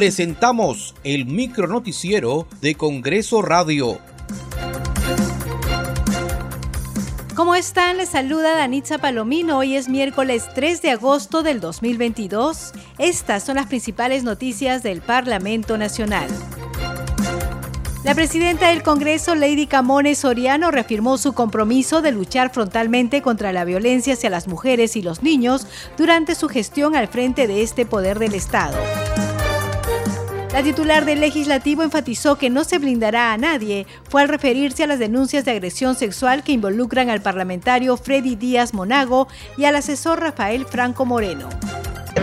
presentamos el micro noticiero de Congreso Radio. ¿Cómo están? Les saluda Danitza Palomino. Hoy es miércoles 3 de agosto del 2022. Estas son las principales noticias del Parlamento Nacional. La presidenta del Congreso, Lady Camones Soriano, reafirmó su compromiso de luchar frontalmente contra la violencia hacia las mujeres y los niños durante su gestión al frente de este poder del Estado. La titular del legislativo enfatizó que no se blindará a nadie, fue al referirse a las denuncias de agresión sexual que involucran al parlamentario Freddy Díaz Monago y al asesor Rafael Franco Moreno.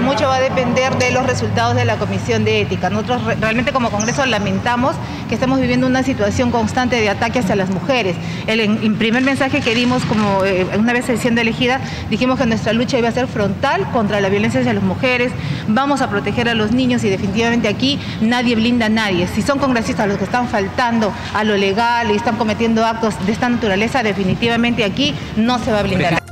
Mucho va a depender de los resultados de la Comisión de Ética. Nosotros realmente como Congreso lamentamos que estemos viviendo una situación constante de ataque hacia las mujeres. El, primer mensaje que dimos como eh, una vez siendo elegida, dijimos que nuestra lucha iba a ser frontal contra la violencia hacia las mujeres, vamos a proteger a los niños y definitivamente aquí nadie blinda a nadie. Si son congresistas los que están faltando a lo legal y están cometiendo actos de esta naturaleza, definitivamente aquí no se va a blindar.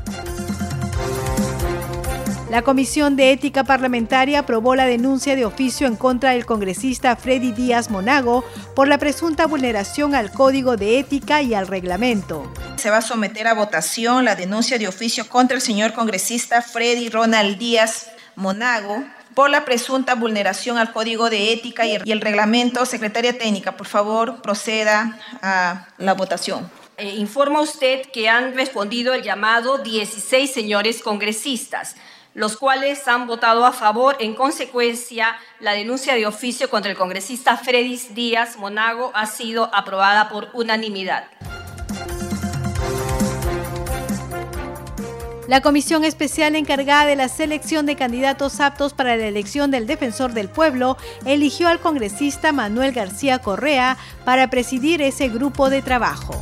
La Comisión de Ética Parlamentaria aprobó la denuncia de oficio en contra del congresista Freddy Díaz Monago por la presunta vulneración al Código de Ética y al reglamento. Se va a someter a votación la denuncia de oficio contra el señor congresista Freddy Ronald Díaz Monago por la presunta vulneración al Código de Ética y el reglamento. Secretaria Técnica, por favor, proceda a la votación. Eh, informa usted que han respondido el llamado 16 señores congresistas los cuales han votado a favor. En consecuencia, la denuncia de oficio contra el congresista Freddy Díaz Monago ha sido aprobada por unanimidad. La comisión especial encargada de la selección de candidatos aptos para la elección del defensor del pueblo eligió al congresista Manuel García Correa para presidir ese grupo de trabajo.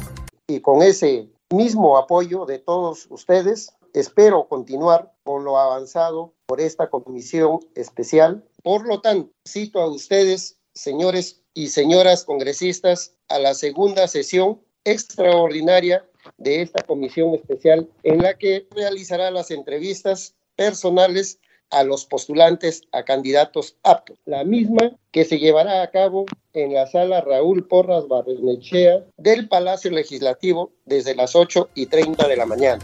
Y con ese mismo apoyo de todos ustedes, espero continuar con lo avanzado por esta comisión especial. Por lo tanto, cito a ustedes, señores y señoras congresistas, a la segunda sesión extraordinaria de esta comisión especial en la que realizará las entrevistas personales a los postulantes a candidatos aptos, la misma que se llevará a cabo en la sala Raúl Porras Barrenechea del Palacio Legislativo desde las 8 y 30 de la mañana.